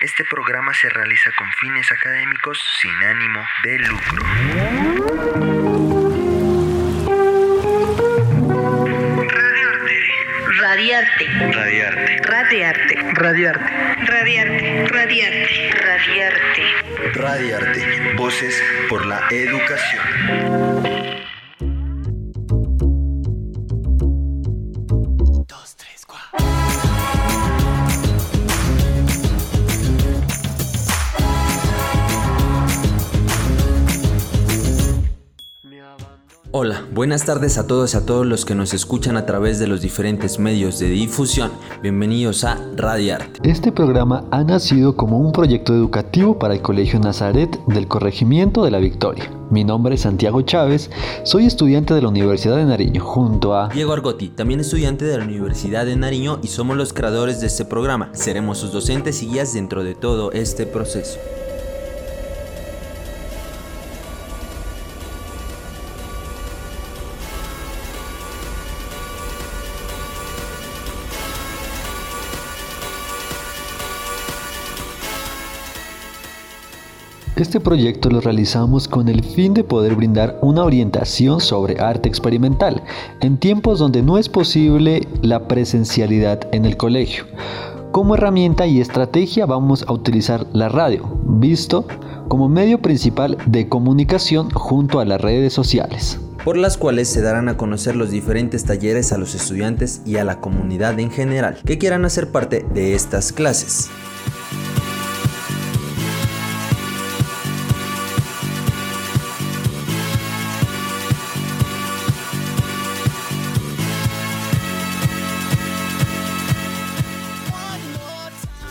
Este programa se realiza con fines académicos sin ánimo de lucro. Radiarte. Radiarte. Radiarte. Radiarte. Radiarte. Radiarte. Radiarte. Radiarte. Voces por la educación. Hola, buenas tardes a todos y a todos los que nos escuchan a través de los diferentes medios de difusión. Bienvenidos a Radiarte. Este programa ha nacido como un proyecto educativo para el Colegio Nazaret del Corregimiento de la Victoria. Mi nombre es Santiago Chávez, soy estudiante de la Universidad de Nariño junto a Diego Argotti, también estudiante de la Universidad de Nariño y somos los creadores de este programa. Seremos sus docentes y guías dentro de todo este proceso. Este proyecto lo realizamos con el fin de poder brindar una orientación sobre arte experimental en tiempos donde no es posible la presencialidad en el colegio. Como herramienta y estrategia vamos a utilizar la radio, visto como medio principal de comunicación junto a las redes sociales por las cuales se darán a conocer los diferentes talleres a los estudiantes y a la comunidad en general que quieran hacer parte de estas clases.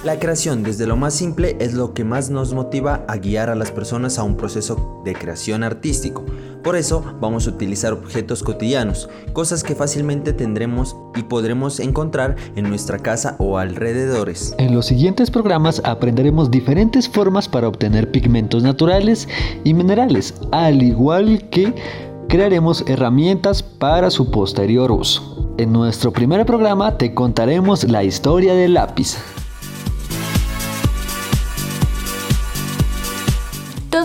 La creación desde lo más simple es lo que más nos motiva a guiar a las personas a un proceso de creación artístico. Por eso vamos a utilizar objetos cotidianos, cosas que fácilmente tendremos y podremos encontrar en nuestra casa o alrededores. En los siguientes programas aprenderemos diferentes formas para obtener pigmentos naturales y minerales, al igual que crearemos herramientas para su posterior uso. En nuestro primer programa te contaremos la historia del lápiz.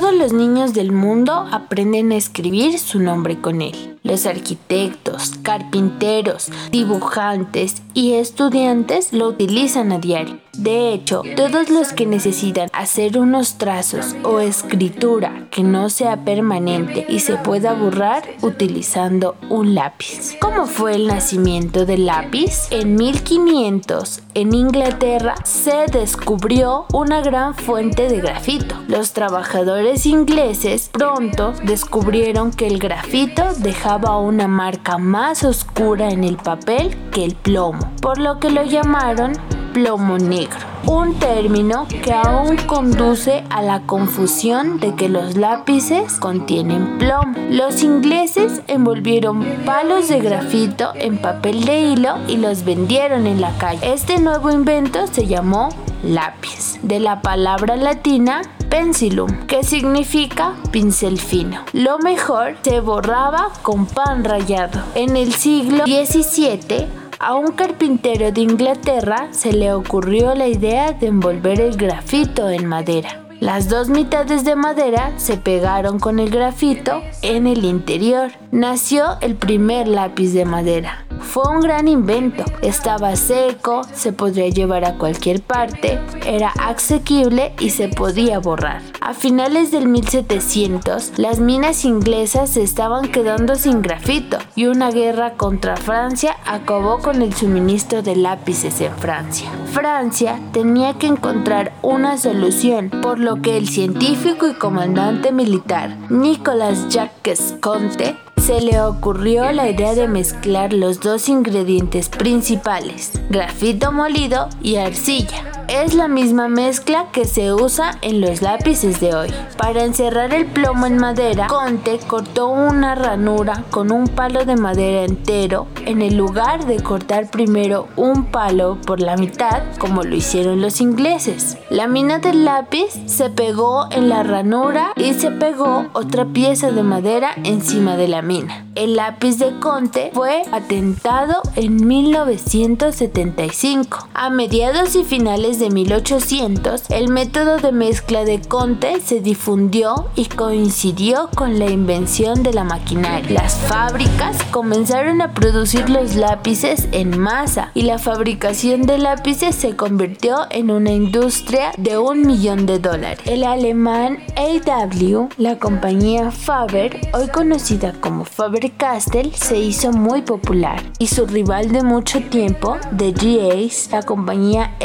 Todos los niños del mundo aprenden a escribir su nombre con él. Los arquitectos, carpinteros, dibujantes y estudiantes lo utilizan a diario. De hecho, todos los que necesitan hacer unos trazos o escritura que no sea permanente y se pueda borrar utilizando un lápiz. ¿Cómo fue el nacimiento del lápiz? En 1500, en Inglaterra, se descubrió una gran fuente de grafito. Los trabajadores ingleses pronto descubrieron que el grafito dejaba una marca más oscura en el papel que el plomo, por lo que lo llamaron plomo negro, un término que aún conduce a la confusión de que los lápices contienen plomo. Los ingleses envolvieron palos de grafito en papel de hilo y los vendieron en la calle. Este nuevo invento se llamó lápiz, de la palabra latina pensilum, que significa pincel fino. Lo mejor se borraba con pan rallado. En el siglo XVII, a un carpintero de Inglaterra se le ocurrió la idea de envolver el grafito en madera. Las dos mitades de madera se pegaron con el grafito en el interior. Nació el primer lápiz de madera. Fue un gran invento. Estaba seco, se podría llevar a cualquier parte, era asequible y se podía borrar. A finales del 1700, las minas inglesas se estaban quedando sin grafito y una guerra contra Francia acabó con el suministro de lápices en Francia. Francia tenía que encontrar una solución, por lo que el científico y comandante militar Nicolas Jacques Conte se le ocurrió la idea de mezclar los dos ingredientes principales, grafito molido y arcilla. Es la misma mezcla que se usa en los lápices de hoy. Para encerrar el plomo en madera, Conte cortó una ranura con un palo de madera entero en el lugar de cortar primero un palo por la mitad como lo hicieron los ingleses. La mina del lápiz se pegó en la ranura y se pegó otra pieza de madera encima de la mina. El lápiz de Conte fue patentado en 1975. A mediados y finales finales de 1800, el método de mezcla de Conte se difundió y coincidió con la invención de la maquinaria. Las fábricas comenzaron a producir los lápices en masa y la fabricación de lápices se convirtió en una industria de un millón de dólares. El alemán AW, la compañía Faber, hoy conocida como Faber-Castell, se hizo muy popular y su rival de mucho tiempo, de GAs, la compañía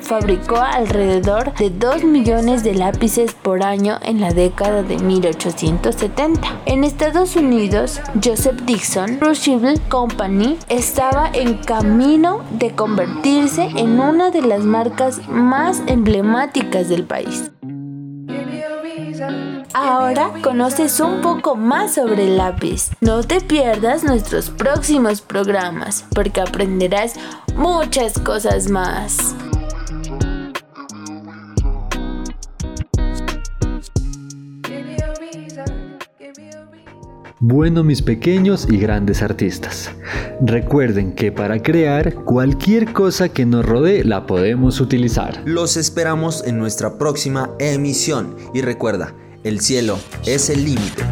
Fabricó alrededor de 2 millones de lápices por año en la década de 1870. En Estados Unidos, Joseph Dixon Crucible Company estaba en camino de convertirse en una de las marcas más emblemáticas del país. Ahora conoces un poco más sobre el lápiz. No te pierdas nuestros próximos programas porque aprenderás muchas cosas más. Bueno, mis pequeños y grandes artistas, recuerden que para crear cualquier cosa que nos rodee la podemos utilizar. Los esperamos en nuestra próxima emisión y recuerda, el cielo es el límite.